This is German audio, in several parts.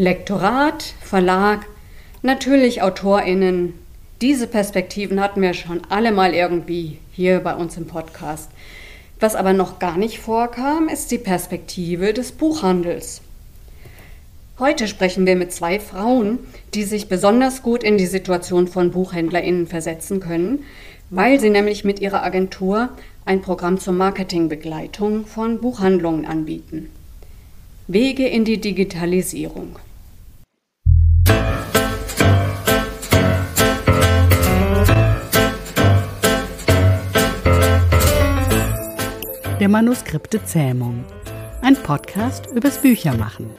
Lektorat, Verlag, natürlich AutorInnen. Diese Perspektiven hatten wir schon alle mal irgendwie hier bei uns im Podcast. Was aber noch gar nicht vorkam, ist die Perspektive des Buchhandels. Heute sprechen wir mit zwei Frauen, die sich besonders gut in die Situation von BuchhändlerInnen versetzen können, weil sie nämlich mit ihrer Agentur ein Programm zur Marketingbegleitung von Buchhandlungen anbieten. Wege in die Digitalisierung. Der Manuskripte Zähmung. Ein Podcast übers Büchermachen.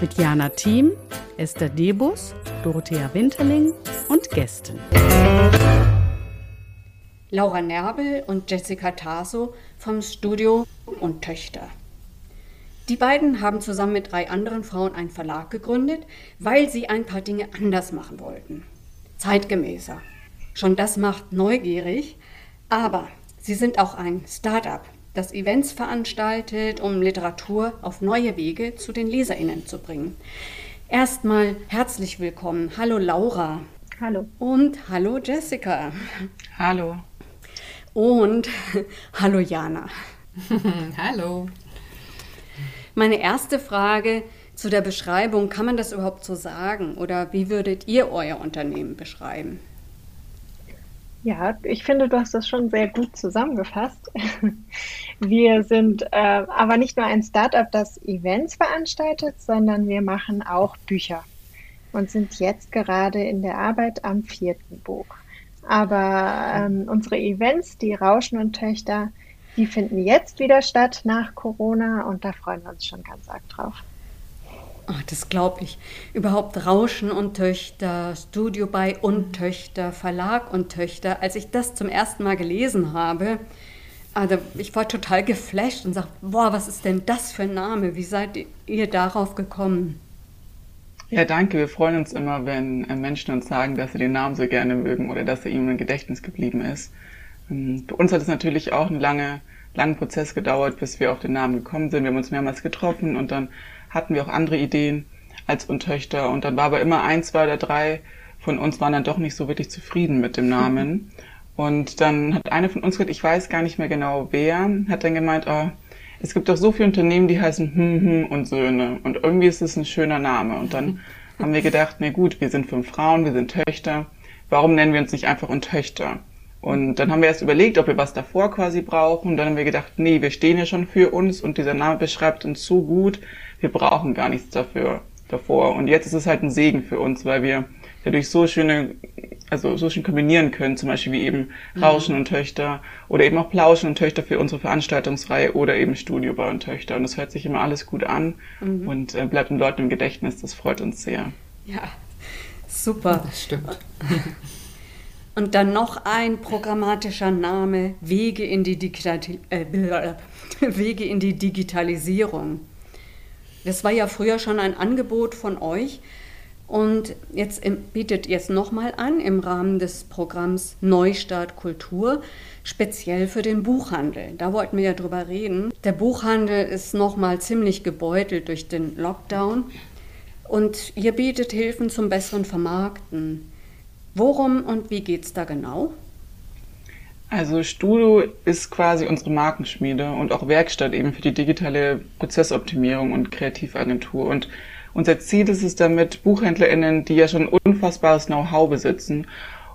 Mit Jana Thiem, Esther Debus, Dorothea Winterling und Gästen. Laura Nerbel und Jessica Taso vom Studio und Töchter. Die beiden haben zusammen mit drei anderen Frauen einen Verlag gegründet, weil sie ein paar Dinge anders machen wollten. Zeitgemäßer. Schon das macht neugierig, aber sie sind auch ein Start-up, das Events veranstaltet, um Literatur auf neue Wege zu den Leserinnen zu bringen. Erstmal herzlich willkommen. Hallo Laura. Hallo. Und hallo Jessica. Hallo. Und hallo Jana. hallo. Meine erste Frage zu der Beschreibung, kann man das überhaupt so sagen? Oder wie würdet ihr euer Unternehmen beschreiben? Ja, ich finde, du hast das schon sehr gut zusammengefasst. Wir sind äh, aber nicht nur ein Startup, das Events veranstaltet, sondern wir machen auch Bücher und sind jetzt gerade in der Arbeit am vierten Buch. Aber ähm, unsere Events, die Rauschen und Töchter, die finden jetzt wieder statt nach Corona und da freuen wir uns schon ganz arg drauf. Oh, das glaube ich. Überhaupt Rauschen und Töchter, Studio bei und Töchter, Verlag und Töchter. Als ich das zum ersten Mal gelesen habe, also ich war total geflasht und sagte, boah, was ist denn das für ein Name? Wie seid ihr darauf gekommen? Ja, danke. Wir freuen uns immer, wenn äh, Menschen uns sagen, dass sie den Namen so gerne mögen oder dass er ihnen im Gedächtnis geblieben ist. Ähm, für uns hat es natürlich auch einen lange, langen Prozess gedauert, bis wir auf den Namen gekommen sind. Wir haben uns mehrmals getroffen und dann hatten wir auch andere Ideen als Untöchter. Und dann war aber immer ein, zwei oder drei von uns waren dann doch nicht so wirklich zufrieden mit dem Namen. Und dann hat eine von uns gesagt, ich weiß gar nicht mehr genau wer, hat dann gemeint, oh, es gibt doch so viele Unternehmen, die heißen hm, hm und Söhne. Und irgendwie ist es ein schöner Name. Und dann haben wir gedacht, na gut, wir sind fünf Frauen, wir sind Töchter. Warum nennen wir uns nicht einfach Untöchter? Und dann haben wir erst überlegt, ob wir was davor quasi brauchen. Und dann haben wir gedacht, nee, wir stehen ja schon für uns und dieser Name beschreibt uns so gut, wir brauchen gar nichts dafür davor. Und jetzt ist es halt ein Segen für uns, weil wir dadurch so schöne, also so schön kombinieren können, zum Beispiel wie eben mhm. Rauschen mhm. und Töchter oder eben auch Plauschen und Töchter für unsere Veranstaltungsreihe oder eben Studio bei und Töchter. Und das hört sich immer alles gut an mhm. und äh, bleibt den Leuten im Gedächtnis. Das freut uns sehr. Ja, super. Das stimmt. Und dann noch ein programmatischer Name, Wege in die, Digital äh, Wege in die Digitalisierung. Das war ja früher schon ein Angebot von euch und jetzt bietet ihr es nochmal an im Rahmen des Programms Neustart Kultur, speziell für den Buchhandel. Da wollten wir ja drüber reden. Der Buchhandel ist nochmal ziemlich gebeutelt durch den Lockdown und ihr bietet Hilfen zum besseren Vermarkten. Worum und wie geht es da genau? Also Studio ist quasi unsere Markenschmiede und auch Werkstatt eben für die digitale Prozessoptimierung und Kreativagentur. Und unser Ziel ist es damit, BuchhändlerInnen, die ja schon unfassbares Know-how besitzen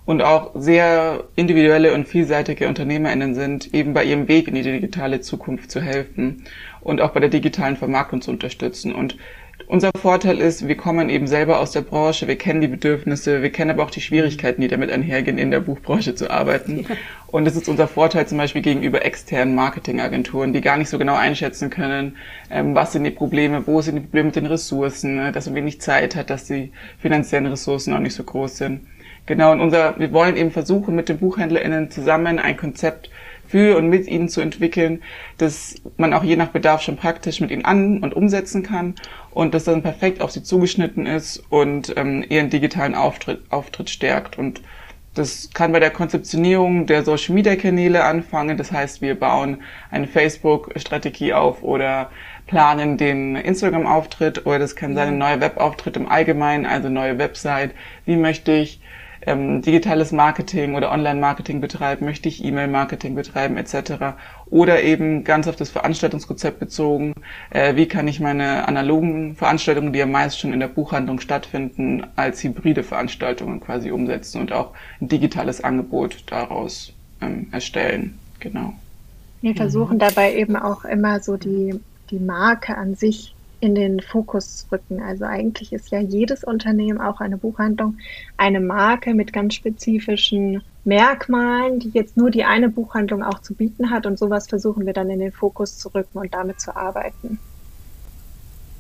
und auch sehr individuelle und vielseitige UnternehmerInnen sind, eben bei ihrem Weg in die digitale Zukunft zu helfen und auch bei der digitalen Vermarktung zu unterstützen. Und unser Vorteil ist, wir kommen eben selber aus der Branche, wir kennen die Bedürfnisse, wir kennen aber auch die Schwierigkeiten, die damit einhergehen, in der Buchbranche zu arbeiten. Und das ist unser Vorteil zum Beispiel gegenüber externen Marketingagenturen, die gar nicht so genau einschätzen können, ähm, was sind die Probleme, wo sind die Probleme mit den Ressourcen, ne, dass man wenig Zeit hat, dass die finanziellen Ressourcen auch nicht so groß sind. Genau, und unser, wir wollen eben versuchen, mit den BuchhändlerInnen zusammen ein Konzept für und mit ihnen zu entwickeln, dass man auch je nach Bedarf schon praktisch mit ihnen an- und umsetzen kann und das dann perfekt auf sie zugeschnitten ist und ähm, ihren digitalen Auftritt, Auftritt stärkt. Und das kann bei der Konzeptionierung der Social Media Kanäle anfangen. Das heißt, wir bauen eine Facebook-Strategie auf oder planen den Instagram-Auftritt oder das kann sein ein neuer Webauftritt im Allgemeinen, also neue Website. Wie möchte ich ähm, digitales Marketing oder Online-Marketing betreiben, möchte ich E-Mail-Marketing betreiben etc. Oder eben ganz auf das Veranstaltungskonzept bezogen, äh, wie kann ich meine analogen Veranstaltungen, die ja meist schon in der Buchhandlung stattfinden, als hybride Veranstaltungen quasi umsetzen und auch ein digitales Angebot daraus ähm, erstellen. Genau. Wir versuchen dabei eben auch immer so die, die Marke an sich in den Fokus rücken. Also eigentlich ist ja jedes Unternehmen, auch eine Buchhandlung, eine Marke mit ganz spezifischen Merkmalen, die jetzt nur die eine Buchhandlung auch zu bieten hat. Und sowas versuchen wir dann in den Fokus zu rücken und damit zu arbeiten.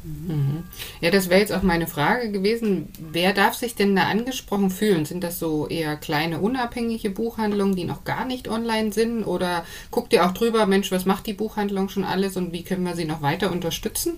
Mhm. Ja, das wäre jetzt auch meine Frage gewesen. Wer darf sich denn da angesprochen fühlen? Sind das so eher kleine, unabhängige Buchhandlungen, die noch gar nicht online sind? Oder guckt ihr auch drüber, Mensch, was macht die Buchhandlung schon alles und wie können wir sie noch weiter unterstützen?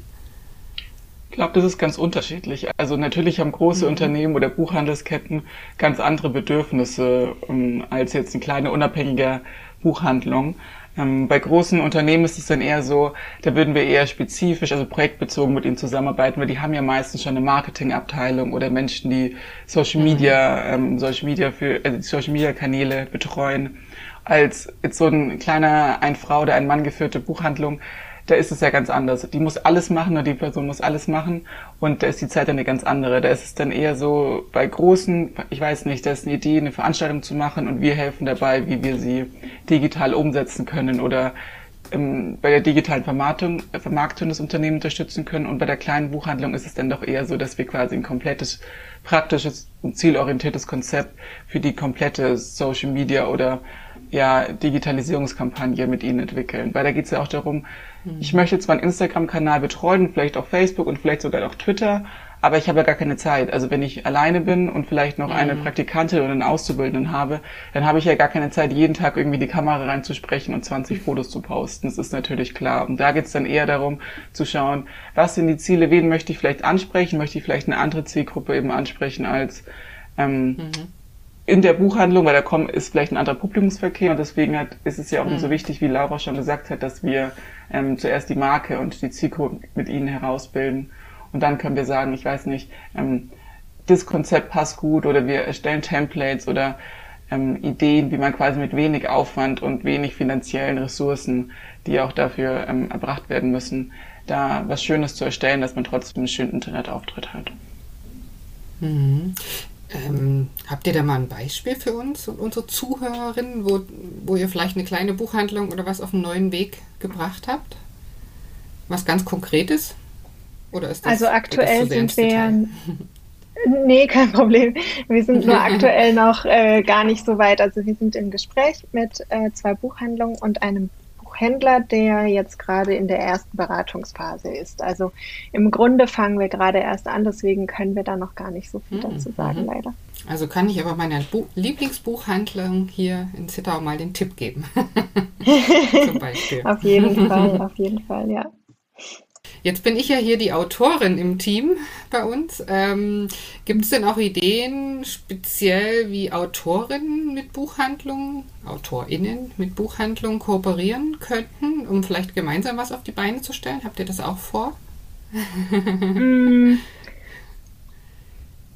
Ich glaube, das ist ganz unterschiedlich. Also natürlich haben große mhm. Unternehmen oder Buchhandelsketten ganz andere Bedürfnisse um, ähm, als jetzt eine kleine unabhängige Buchhandlung. Ähm, bei großen Unternehmen ist es dann eher so, da würden wir eher spezifisch, also projektbezogen mit ihnen zusammenarbeiten, weil die haben ja meistens schon eine Marketingabteilung oder Menschen, die Social mhm. Media, mhm. ähm, Social Media für also Social Media Kanäle betreuen. Als jetzt so ein kleiner ein Frau oder ein Mann geführte Buchhandlung da ist es ja ganz anders. Die muss alles machen und die Person muss alles machen und da ist die Zeit dann eine ganz andere. Da ist es dann eher so bei großen, ich weiß nicht, da ist eine Idee, eine Veranstaltung zu machen und wir helfen dabei, wie wir sie digital umsetzen können oder ähm, bei der digitalen Vermarktung, Vermarktung des Unternehmens unterstützen können und bei der kleinen Buchhandlung ist es dann doch eher so, dass wir quasi ein komplettes praktisches und zielorientiertes Konzept für die komplette Social Media oder ja, Digitalisierungskampagne mit ihnen entwickeln. Weil da geht es ja auch darum. Ich möchte zwar einen Instagram-Kanal betreuen, vielleicht auch Facebook und vielleicht sogar auch Twitter, aber ich habe ja gar keine Zeit. Also wenn ich alleine bin und vielleicht noch mhm. eine Praktikantin oder einen Auszubildenden habe, dann habe ich ja gar keine Zeit, jeden Tag irgendwie die Kamera reinzusprechen und 20 mhm. Fotos zu posten. Das ist natürlich klar. Und da geht es dann eher darum zu schauen, was sind die Ziele, wen möchte ich vielleicht ansprechen, möchte ich vielleicht eine andere Zielgruppe eben ansprechen als ähm, mhm in der Buchhandlung, weil da kommen, ist vielleicht ein anderer Publikumsverkehr und deswegen hat, ist es ja auch mhm. so wichtig, wie Laura schon gesagt hat, dass wir ähm, zuerst die Marke und die Zielgruppe mit ihnen herausbilden und dann können wir sagen, ich weiß nicht, ähm, das Konzept passt gut oder wir erstellen Templates oder ähm, Ideen, wie man quasi mit wenig Aufwand und wenig finanziellen Ressourcen, die auch dafür ähm, erbracht werden müssen, da was Schönes zu erstellen, dass man trotzdem einen schönen Internetauftritt hat. Mhm. Ähm, habt ihr da mal ein Beispiel für uns und unsere Zuhörerinnen, wo, wo ihr vielleicht eine kleine Buchhandlung oder was auf einen neuen Weg gebracht habt? Was ganz Konkretes? Oder ist das, also aktuell sind wir. Nee, kein Problem. Wir sind nur aktuell noch äh, gar nicht so weit. Also wir sind im Gespräch mit äh, zwei Buchhandlungen und einem Buchhändler, der jetzt gerade in der ersten Beratungsphase ist. Also im Grunde fangen wir gerade erst an, deswegen können wir da noch gar nicht so viel mhm. dazu sagen, mhm. leider. Also kann ich aber meiner Bu Lieblingsbuchhandlung hier in Zittau mal den Tipp geben. Zum Beispiel. auf jeden Fall, auf jeden Fall, ja. Jetzt bin ich ja hier die Autorin im Team bei uns. Ähm, Gibt es denn auch Ideen, speziell wie Autorinnen mit Buchhandlungen, AutorInnen mit Buchhandlungen kooperieren könnten, um vielleicht gemeinsam was auf die Beine zu stellen? Habt ihr das auch vor? Mm.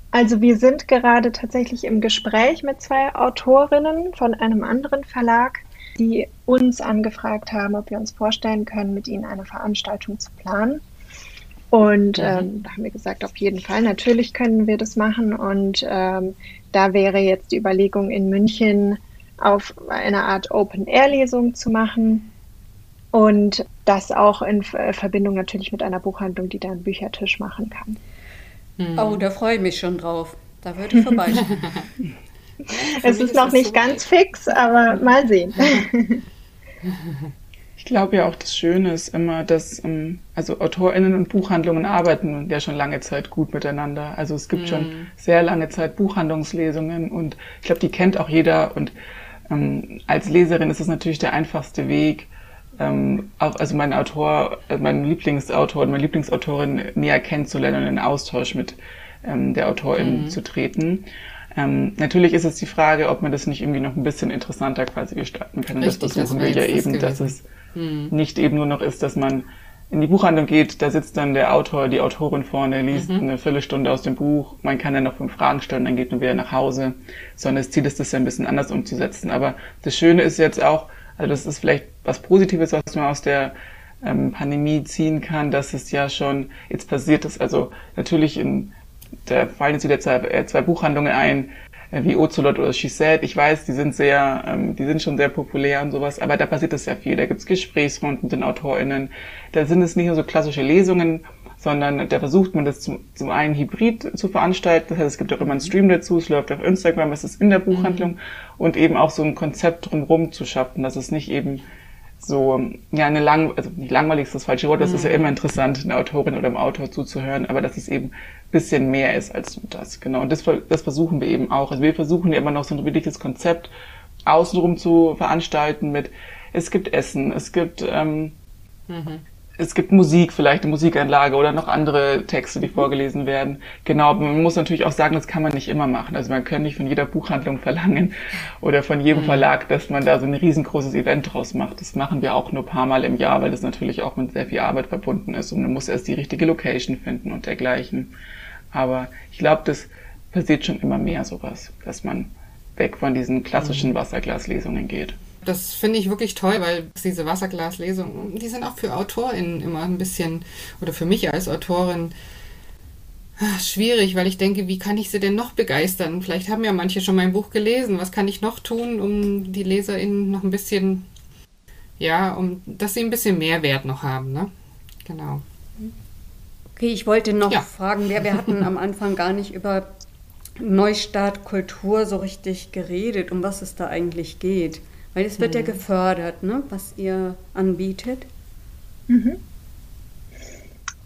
Also wir sind gerade tatsächlich im Gespräch mit zwei Autorinnen von einem anderen Verlag, die uns angefragt haben, ob wir uns vorstellen können, mit ihnen eine Veranstaltung zu planen. Und mhm. ähm, da haben wir gesagt, auf jeden Fall, natürlich können wir das machen. Und ähm, da wäre jetzt die Überlegung, in München auf eine Art Open-Air-Lesung zu machen. Und das auch in Verbindung natürlich mit einer Buchhandlung, die da einen Büchertisch machen kann. Mhm. Oh, da freue ich mich schon drauf. Da würde ich vorbeischauen. es ist noch nicht so ganz fix, aber mal sehen. Ich glaube ja auch, das Schöne ist immer, dass ähm, also AutorInnen und Buchhandlungen arbeiten ja schon lange Zeit gut miteinander. Also es gibt mm. schon mhm. sehr lange Zeit Buchhandlungslesungen und ich glaube, die kennt auch jeder. Und ähm, als Leserin ist es natürlich der einfachste Weg, ähm, auch, also mein Autor, äh, mein Lieblingsautor und meine Lieblingsautorin näher kennenzulernen und in Austausch mit ähm, der Autorin mm. zu treten. Ähm, natürlich ist es die Frage, ob man das nicht irgendwie noch ein bisschen interessanter quasi gestalten kann. Und Richtig, das versuchen wir ja eben, dass es hm. nicht eben nur noch ist, dass man in die Buchhandlung geht, da sitzt dann der Autor, die Autorin vorne, liest mhm. eine Viertelstunde aus dem Buch. Man kann dann noch fünf Fragen stellen, dann geht man wieder nach Hause. Sondern das Ziel ist, das ja ein bisschen anders umzusetzen. Aber das Schöne ist jetzt auch, also das ist vielleicht was Positives, was man aus der ähm, Pandemie ziehen kann, dass es ja schon jetzt passiert ist. Also natürlich in, da fallen jetzt wieder zwei, äh, zwei Buchhandlungen ein, äh, wie Ocelot oder She Said. Ich weiß, die sind sehr, ähm, die sind schon sehr populär und sowas, aber da passiert es ja viel. Da gibt's Gesprächsrunden mit den AutorInnen. Da sind es nicht nur so klassische Lesungen, sondern da versucht man das zum, zum einen hybrid zu veranstalten. Das heißt, es gibt auch immer einen Stream dazu, es läuft auf Instagram, es ist in der Buchhandlung mhm. und eben auch so ein Konzept drumherum zu schaffen, dass es nicht eben so, ja, eine lang, also nicht langweilig ist das falsche Wort, das ist ja mhm. immer interessant, einer Autorin oder einem Autor zuzuhören, aber dass es eben bisschen mehr ist als das, genau. Und das, das versuchen wir eben auch. Also wir versuchen ja immer noch so ein wirkliches Konzept außenrum zu veranstalten mit, es gibt Essen, es gibt, ähm, mhm es gibt Musik, vielleicht eine Musikanlage oder noch andere Texte, die vorgelesen werden. Genau, man muss natürlich auch sagen, das kann man nicht immer machen. Also man kann nicht von jeder Buchhandlung verlangen oder von jedem mhm. Verlag, dass man da so ein riesengroßes Event draus macht. Das machen wir auch nur ein paar Mal im Jahr, weil das natürlich auch mit sehr viel Arbeit verbunden ist und man muss erst die richtige Location finden und dergleichen. Aber ich glaube, das passiert schon immer mehr sowas, dass man weg von diesen klassischen mhm. Wasserglaslesungen geht das finde ich wirklich toll, weil diese Wasserglaslesungen, die sind auch für AutorInnen immer ein bisschen, oder für mich als Autorin, ah, schwierig, weil ich denke, wie kann ich sie denn noch begeistern? Vielleicht haben ja manche schon mein Buch gelesen. Was kann ich noch tun, um die LeserInnen noch ein bisschen, ja, um, dass sie ein bisschen mehr Wert noch haben, ne? Genau. Okay, ich wollte noch ja. fragen, wir, wir hatten am Anfang gar nicht über Neustart Kultur so richtig geredet, um was es da eigentlich geht. Weil es wird mhm. ja gefördert, ne, was ihr anbietet. Mhm.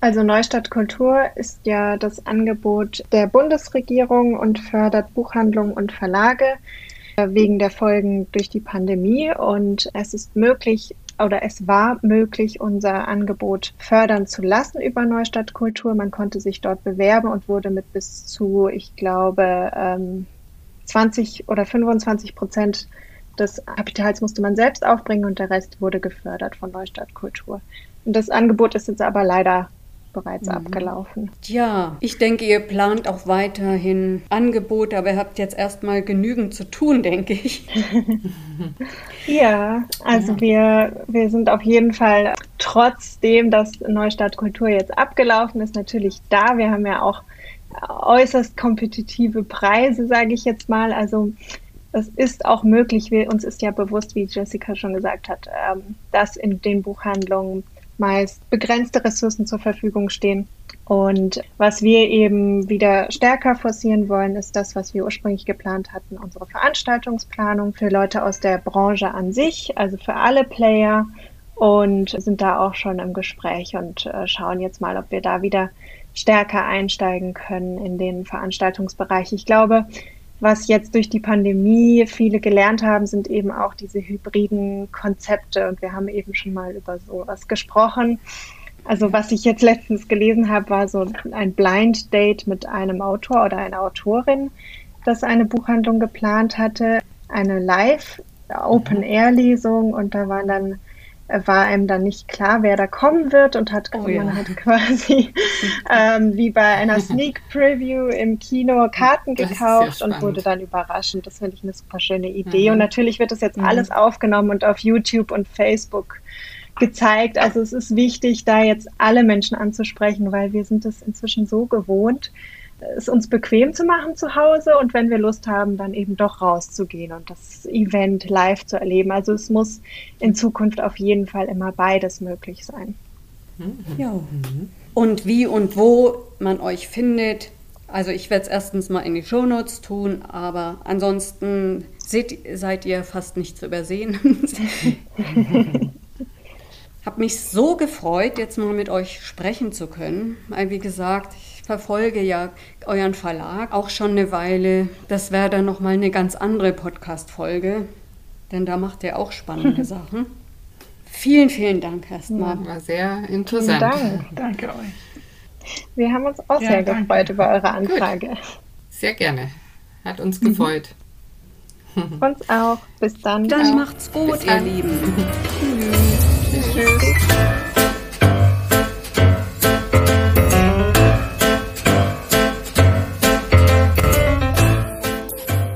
Also Neustadt Kultur ist ja das Angebot der Bundesregierung und fördert Buchhandlungen und Verlage äh, wegen der Folgen durch die Pandemie. Und es ist möglich oder es war möglich, unser Angebot fördern zu lassen über Neustadt Kultur. Man konnte sich dort bewerben und wurde mit bis zu, ich glaube, 20 ähm, oder 25 Prozent des Kapitals musste man selbst aufbringen und der Rest wurde gefördert von Neustadt Kultur. Und das Angebot ist jetzt aber leider bereits mhm. abgelaufen. Ja, ich denke, ihr plant auch weiterhin Angebote, aber ihr habt jetzt erstmal genügend zu tun, denke ich. ja, also ja. Wir, wir sind auf jeden Fall trotzdem, dass Neustadt Kultur jetzt abgelaufen ist, natürlich da. Wir haben ja auch äußerst kompetitive Preise, sage ich jetzt mal. Also es ist auch möglich, wir, uns ist ja bewusst, wie Jessica schon gesagt hat, ähm, dass in den Buchhandlungen meist begrenzte Ressourcen zur Verfügung stehen. Und was wir eben wieder stärker forcieren wollen, ist das, was wir ursprünglich geplant hatten, unsere Veranstaltungsplanung für Leute aus der Branche an sich, also für alle Player und sind da auch schon im Gespräch und äh, schauen jetzt mal, ob wir da wieder stärker einsteigen können in den Veranstaltungsbereich. Ich glaube, was jetzt durch die Pandemie viele gelernt haben, sind eben auch diese hybriden Konzepte. Und wir haben eben schon mal über sowas gesprochen. Also was ich jetzt letztens gelesen habe, war so ein Blind Date mit einem Autor oder einer Autorin, das eine Buchhandlung geplant hatte, eine Live Open Air Lesung und da waren dann war einem dann nicht klar, wer da kommen wird und hat oh, ja. man hat quasi ähm, wie bei einer Sneak Preview im Kino Karten gekauft und wurde dann überrascht. Das finde ich eine super schöne Idee. Mhm. Und natürlich wird das jetzt mhm. alles aufgenommen und auf YouTube und Facebook gezeigt. Also es ist wichtig, da jetzt alle Menschen anzusprechen, weil wir sind es inzwischen so gewohnt, es uns bequem zu machen zu Hause und wenn wir Lust haben, dann eben doch rauszugehen und das Event live zu erleben. Also es muss in Zukunft auf jeden Fall immer beides möglich sein. Ja. Und wie und wo man euch findet, also ich werde es erstens mal in die Shownotes tun, aber ansonsten seht, seid ihr fast nicht zu übersehen. Hab mich so gefreut, jetzt mal mit euch sprechen zu können, weil wie gesagt, ich verfolge ja euren Verlag auch schon eine Weile. Das wäre dann nochmal eine ganz andere Podcast-Folge, denn da macht ihr auch spannende Sachen. Vielen, vielen Dank erstmal. War sehr interessant. Dank. Danke euch. Wir haben uns auch ja, sehr danke. gefreut über eure Anfrage. Gut. Sehr gerne. Hat uns gefreut. Uns auch. Bis dann. Dann macht's gut, ihr Lieben. Tschüss. Tschüss.